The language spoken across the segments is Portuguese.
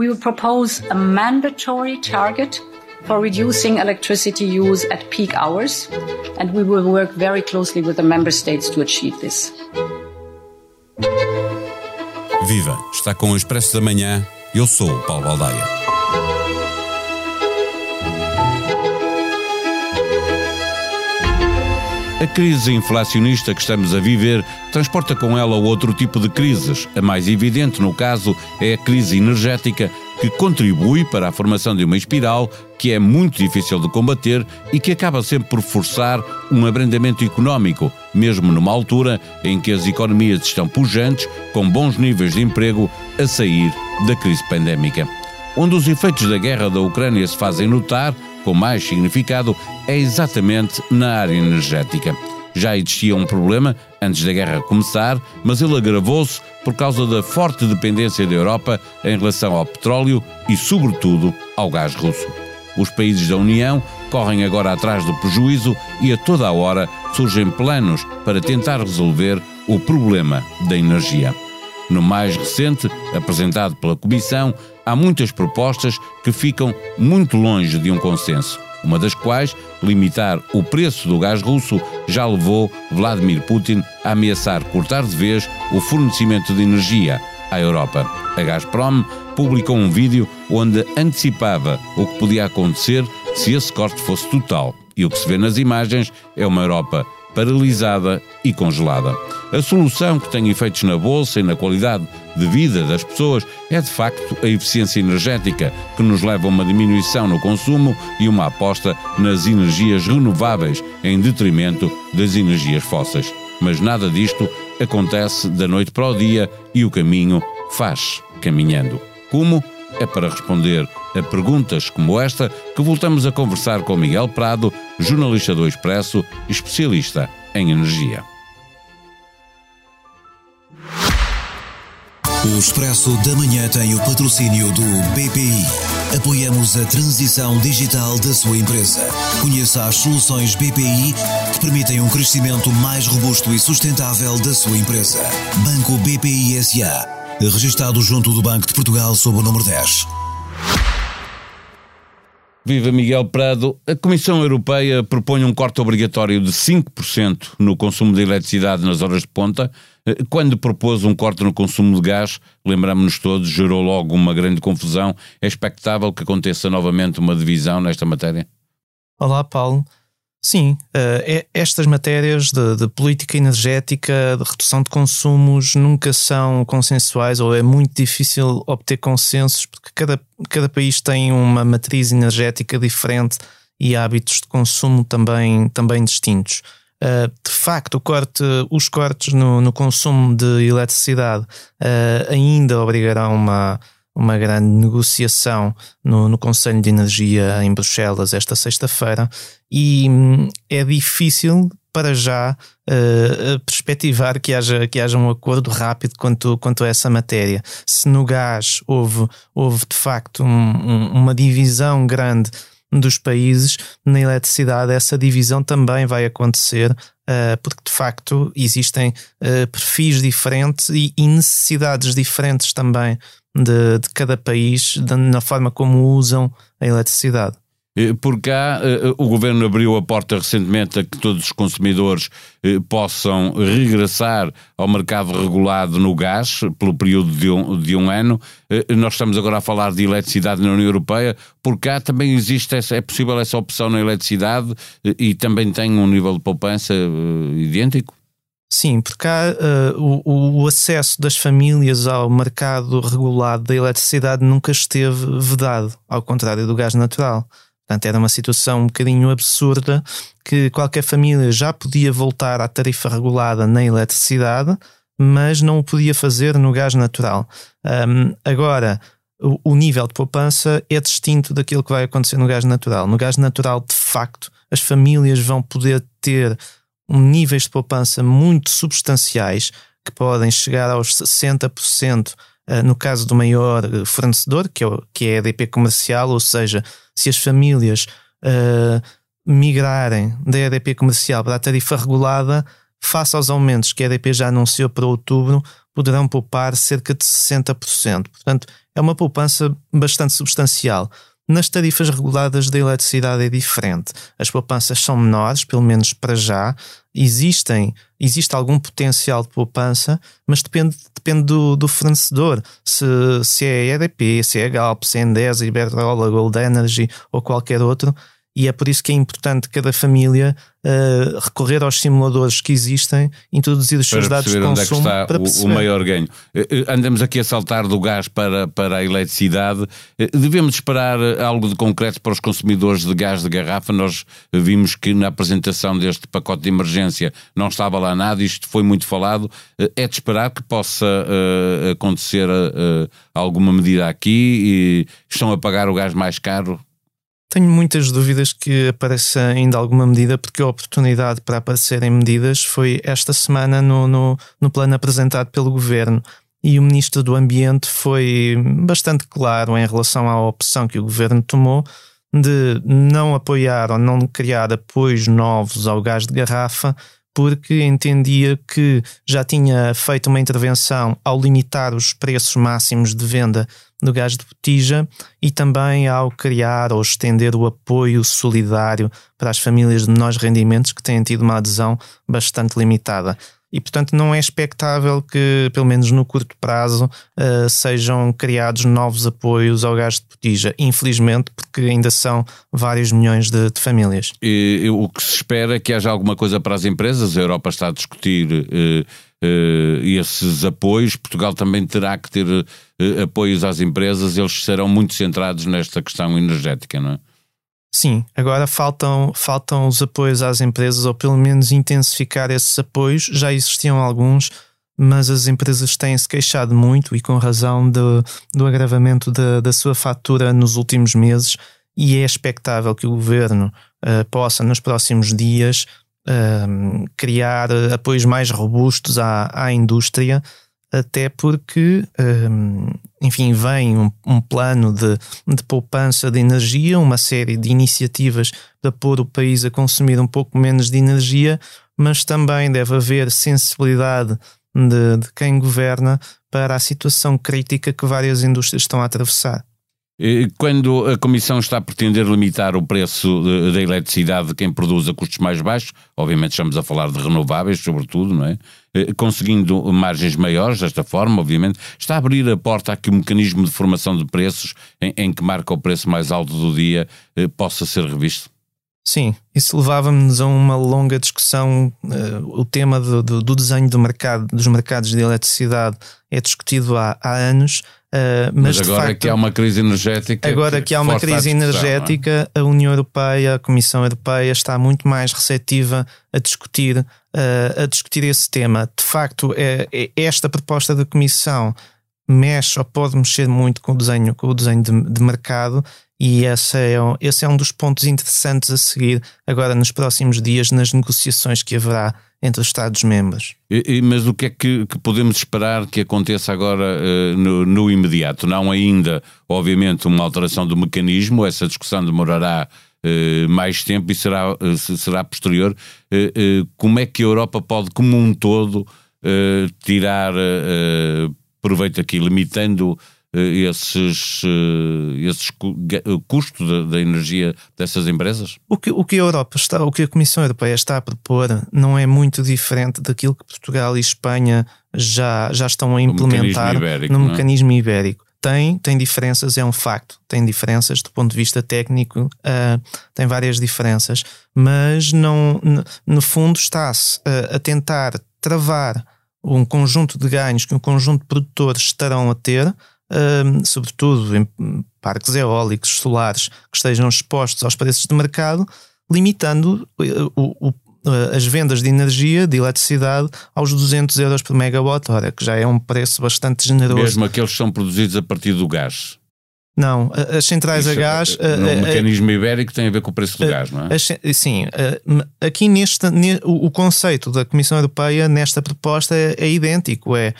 we will propose a mandatory target for reducing electricity use at peak hours, and we will work very closely with the member states to achieve this. Viva! Está com o Expresso da Manhã. Eu sou o Paulo Baldaia. A crise inflacionista que estamos a viver transporta com ela outro tipo de crises. A mais evidente, no caso, é a crise energética, que contribui para a formação de uma espiral que é muito difícil de combater e que acaba sempre por forçar um abrandamento económico, mesmo numa altura em que as economias estão pujantes, com bons níveis de emprego, a sair da crise pandémica. Onde os efeitos da guerra da Ucrânia se fazem notar, com mais significado é exatamente na área energética. Já existia um problema antes da guerra começar, mas ele agravou-se por causa da forte dependência da Europa em relação ao petróleo e, sobretudo, ao gás russo. Os países da União correm agora atrás do prejuízo e a toda a hora surgem planos para tentar resolver o problema da energia. No mais recente, apresentado pela Comissão, há muitas propostas que ficam muito longe de um consenso. Uma das quais, limitar o preço do gás russo, já levou Vladimir Putin a ameaçar cortar de vez o fornecimento de energia à Europa. A Gazprom publicou um vídeo onde antecipava o que podia acontecer se esse corte fosse total. E o que se vê nas imagens é uma Europa paralisada e congelada. A solução que tem efeitos na bolsa e na qualidade de vida das pessoas é de facto a eficiência energética, que nos leva a uma diminuição no consumo e uma aposta nas energias renováveis em detrimento das energias fósseis. Mas nada disto acontece da noite para o dia e o caminho faz caminhando. Como? É para responder a perguntas como esta que voltamos a conversar com Miguel Prado, jornalista do Expresso, especialista em energia. O Expresso da Manhã tem o patrocínio do BPI. Apoiamos a transição digital da sua empresa. Conheça as soluções BPI que permitem um crescimento mais robusto e sustentável da sua empresa. Banco BPI SA. Registrado junto do Banco de Portugal sob o número 10. Viva Miguel Prado. A Comissão Europeia propõe um corte obrigatório de 5% no consumo de eletricidade nas horas de ponta eh, quando propôs um corte no consumo de gás, lembramos-nos todos, gerou logo uma grande confusão. É expectável que aconteça novamente uma divisão nesta matéria? Olá, Paulo. Sim, uh, estas matérias de, de, política energética, de redução de consumos, nunca são consensuais ou é muito difícil obter consensos porque cada, cada país tem uma matriz energética diferente e hábitos de consumo também, também distintos. Uh, de facto, corte, os cortes no, no, consumo de eletricidade uh, ainda obrigarão uma, uma grande negociação no, no Conselho de Energia em Bruxelas esta sexta-feira e hum, é difícil para já uh, perspectivar que haja, que haja um acordo rápido quanto, quanto a essa matéria. Se no gás houve, houve de facto um, um, uma divisão grande dos países, na eletricidade essa divisão também vai acontecer, uh, porque de facto existem uh, perfis diferentes e, e, necessidades diferentes também de, de cada país de, na forma como usam a eletricidade. Por cá, eh, o governo abriu a porta recentemente a que todos os consumidores eh, possam regressar ao mercado regulado no gás pelo período de um, de um ano. Eh, nós estamos agora a falar de eletricidade na União Europeia. Por cá também existe essa, é possível essa opção na eletricidade e também tem um nível de poupança idêntico? Sim, porque há, uh, o, o, acesso das famílias ao mercado regulado da eletricidade nunca esteve vedado, ao contrário do gás natural. Portanto, era uma situação um bocadinho absurda que qualquer família já podia voltar à tarifa regulada na eletricidade, mas não o podia fazer no gás natural. Um, agora, o, o nível de poupança é distinto daquilo que vai acontecer no gás natural. No gás natural, de facto, as famílias vão poder ter níveis de poupança muito substanciais que podem chegar aos 60% ah, no caso do maior fornecedor, que é, que é a EDP comercial, ou seja, se as famílias uh, migrarem da EDP comercial para a tarifa regulada, face aos aumentos que a EDP já anunciou para outubro, poderão poupar cerca de 60%. Portanto, é uma poupança bastante substancial. Nas tarifas reguladas da eletricidade é diferente. As poupanças são menores, pelo menos para já. Existem, existe algum potencial de poupança, mas depende, depende do, do fornecedor. Se, se é EDP, se é Galp, se é Endesa, Iberdrola, Gold Energy ou qualquer outro, e é por isso que é importante cada família uh, recorrer aos simuladores que existem, introduzir os seus dados de consumo é que está para o, o maior ganho. Eh, eh, andamos aqui a saltar do gás para, para a eletricidade. Devemos esperar algo de concreto para os consumidores de gás de garrafa. Nós vimos que na apresentação deste pacote de emergência não estava lá nada, isto foi muito falado. É de esperar que possa uh, acontecer uh, alguma medida aqui e estão a pagar o gás mais caro tenho muitas dúvidas que apareça ainda alguma medida, porque a oportunidade para aparecerem medidas foi esta semana no, no, no plano apresentado pelo governo. E o Ministro do Ambiente foi bastante claro em relação à opção que o governo tomou de não apoiar ou não criar apoios novos ao gás de garrafa, porque entendia que já tinha feito uma intervenção ao limitar os preços máximos de venda do gás de botija e também ao criar ou estender o apoio solidário para as famílias de menores rendimentos que têm tido uma adesão bastante limitada. E, portanto, não é expectável que, pelo menos no curto prazo, uh, sejam criados novos apoios ao gás de botija. Infelizmente, porque ainda são vários milhões de, de famílias. E, o que se espera é que haja alguma coisa para as empresas. A Europa está a discutir. Uh, uh, esses apoios. Portugal também terá que ter uh, apoios às empresas, eles serão muito centrados nesta questão energética, não é? Sim, agora faltam, faltam os apoios às empresas, ou pelo menos intensificar esses apoios. Já existiam alguns, mas as empresas têm-se queixado muito e com razão do, do agravamento da, da sua fatura nos últimos meses. E é expectável que o governo uh, possa, nos próximos dias, um, criar apoios mais robustos à, à indústria, até porque, um, enfim, vem um, um, plano de, de poupança de energia, uma série de iniciativas para pôr o país a consumir um pouco menos de energia, mas também deve haver sensibilidade de, de quem governa para a situação crítica que várias indústrias estão a atravessar. Quando a Comissão está a pretender limitar o preço da eletricidade de quem produz a custos mais baixos, obviamente estamos a falar de renováveis, sobretudo, não é? Eh, conseguindo margens maiores desta forma, obviamente, está a abrir a porta a que o mecanismo de formação de preços, em, em que marca o preço mais alto do dia, eh, possa ser revisto? Sim, isso levava-nos a uma longa discussão. Uh, o tema do, do, do, desenho do mercado, dos mercados de eletricidade é discutido há, há anos. Uh, mas, mas, agora facto, que há uma crise energética. Agora que, que há uma crise a é? energética, é? a União Europeia, a Comissão Europeia está muito mais receptiva a discutir, uh, a discutir esse tema. De facto, é, é, esta proposta da Comissão mexe ou pode mexer muito com o desenho, com o desenho de, de mercado e esse é, esse é um dos pontos interessantes a seguir agora nos próximos dias nas negociações que haverá entre os Estados-membros. Mas o que é que, que, podemos esperar que aconteça agora uh, no, no, imediato? Não ainda, obviamente, uma alteração do mecanismo, essa discussão demorará uh, mais tempo e será, uh, será posterior. como é que a Europa pode, como um todo, tirar proveito aqui, limitando esses, eh, esses custos da, da, energia dessas empresas? O que, o que a Europa está, o que a Comissão Europeia está a propor não é muito diferente daquilo que Portugal e Espanha já, já estão a implementar mecanismo ibérico, no é? mecanismo ibérico. Tem, tem diferenças, é um facto. Tem diferenças do ponto de vista técnico, uh, tem várias diferenças, mas não, no fundo está-se a, a tentar travar um conjunto de ganhos que um conjunto de produtores estarão a ter, sobretudo em parques eólicos, solares, que estejam expostos aos preços de mercado, limitando eh, o, o, eh, as vendas de energia, de eletricidade, aos 200 euros por megawatt-hora, que já é um preço bastante generoso. Mesmo aqueles que são produzidos a partir do gás. Não, as centrais Isso, a gás. É, no a, mecanismo ibérico tem a ver com o preço do gás, não é? Sim, aqui neste, o, o, conceito da Comissão Europeia nesta proposta é, é idêntico: é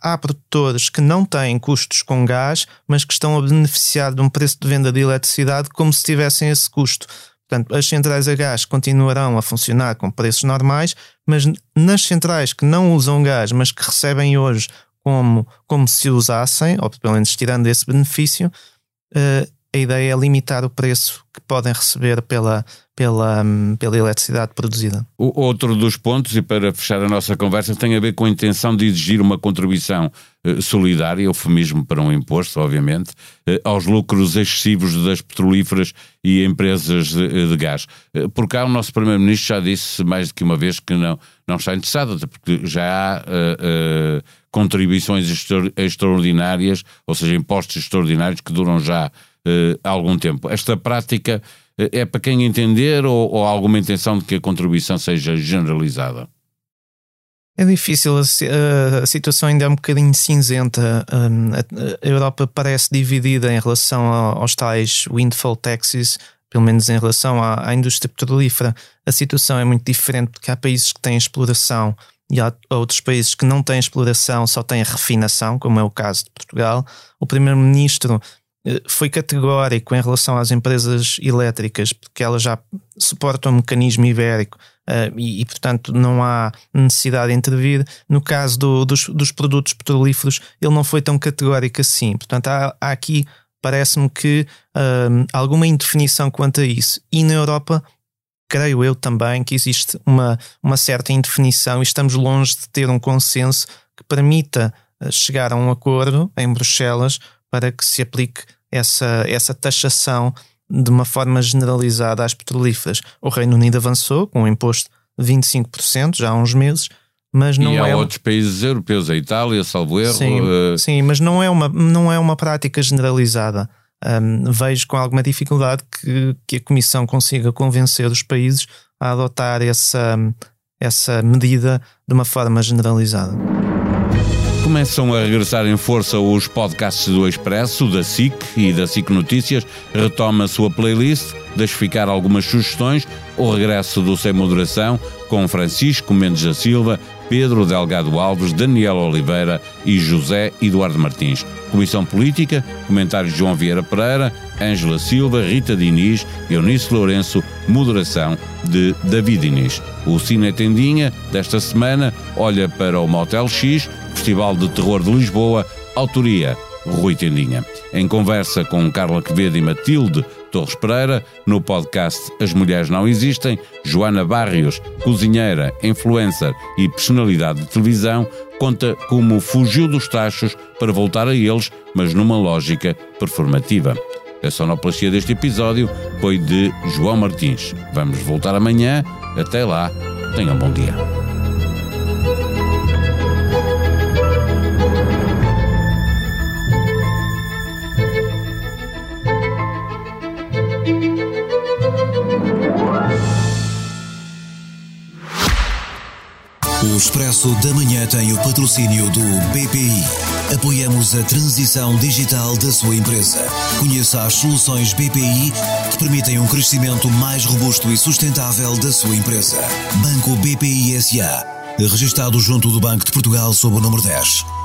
há produtores que não têm custos com gás, mas que estão a beneficiar de um preço de venda de eletricidade como se tivessem esse custo. Portanto, as centrais a gás continuarão a funcionar com preços normais, mas nas centrais que não usam gás, mas que recebem hoje como, como se usassem, ou pelo menos tirando esse benefício, uh, a ideia é limitar o preço que podem receber pela, pela, hum, pela eletricidade produzida. O outro dos pontos, e para fechar a nossa conversa, tem a ver com a intenção de exigir uma contribuição eh, solidária, eufemismo para um imposto, obviamente, eh, aos lucros excessivos das petrolíferas e empresas de, de gás. Eh, por cá, o nosso Primeiro-Ministro já disse mais do que uma vez que não, não está interessado, porque já há uh, uh, contribuições extraordinárias, ou seja, impostos extraordinários que duram já algum tempo. Esta prática é para quem entender ou, ou há alguma intenção de que a contribuição seja generalizada? É difícil, a, situação ainda é um bocadinho cinzenta. Um, a, Europa parece dividida em relação aos tais windfall taxes, pelo menos em relação à, indústria petrolífera. A situação é muito diferente porque há países que têm exploração e há outros países que não têm exploração, só têm refinação, como é o caso de Portugal. O primeiro-ministro eh, foi categórico em relação às empresas elétricas, porque elas já suportam o mecanismo ibérico uh, e, e, portanto, não há necessidade de intervir. No caso do, dos, dos, produtos petrolíferos, ele não foi tão categórico assim. Portanto, há, há aqui, parece-me que, uh, alguma indefinição quanto a isso. E na Europa, creio eu também que existe uma, uma certa indefinição e estamos longe de ter um consenso que permita chegar a um acordo em Bruxelas para que se aplique essa, essa taxação de uma forma generalizada às petrolíferas. O Reino Unido avançou com um imposto de 25% já há uns meses, mas não e há é outros países europeus, a Itália, salvo erro. Sim, uh... sim mas não é, uma, não é uma prática generalizada. Um, vejo com alguma dificuldade que, que a Comissão consiga convencer os países a adotar essa, essa medida de uma forma generalizada. Começam a regressar em força os podcasts do Expresso, da SIC e da SIC Notícias. Retoma a sua playlist, deixe ficar algumas sugestões. O regresso do Sem Moderação com Francisco Mendes da Silva, Pedro Delgado Alves, Daniel Oliveira e José Eduardo Martins. Comissão Política, comentários de João Vieira Pereira, Ângela Silva, Rita Diniz, Eunice Lourenço, moderação de David Diniz. O Cine Tendinha, desta semana, olha para o Motel X, Festival de Terror de Lisboa, autoria Rui Tendinha. Em conversa com Carla Quevedo e Matilde Torres Pereira, no podcast As Mulheres Não Existem, Joana Barrios, cozinheira, influencer e personalidade de televisão, conta como fugiu dos tachos para voltar a eles, mas numa lógica performativa. A sonoplastia deste episódio foi de João Martins. Vamos voltar amanhã. Até lá, tenham um bom dia. O Expresso da Manhã tem o patrocínio do BPI. Apoiamos a transição digital da sua empresa. Conheça as soluções BPI que permitem um crescimento mais robusto e sustentável da sua empresa. Banco BPI SA. Registrado junto do Banco de Portugal sob o número 10.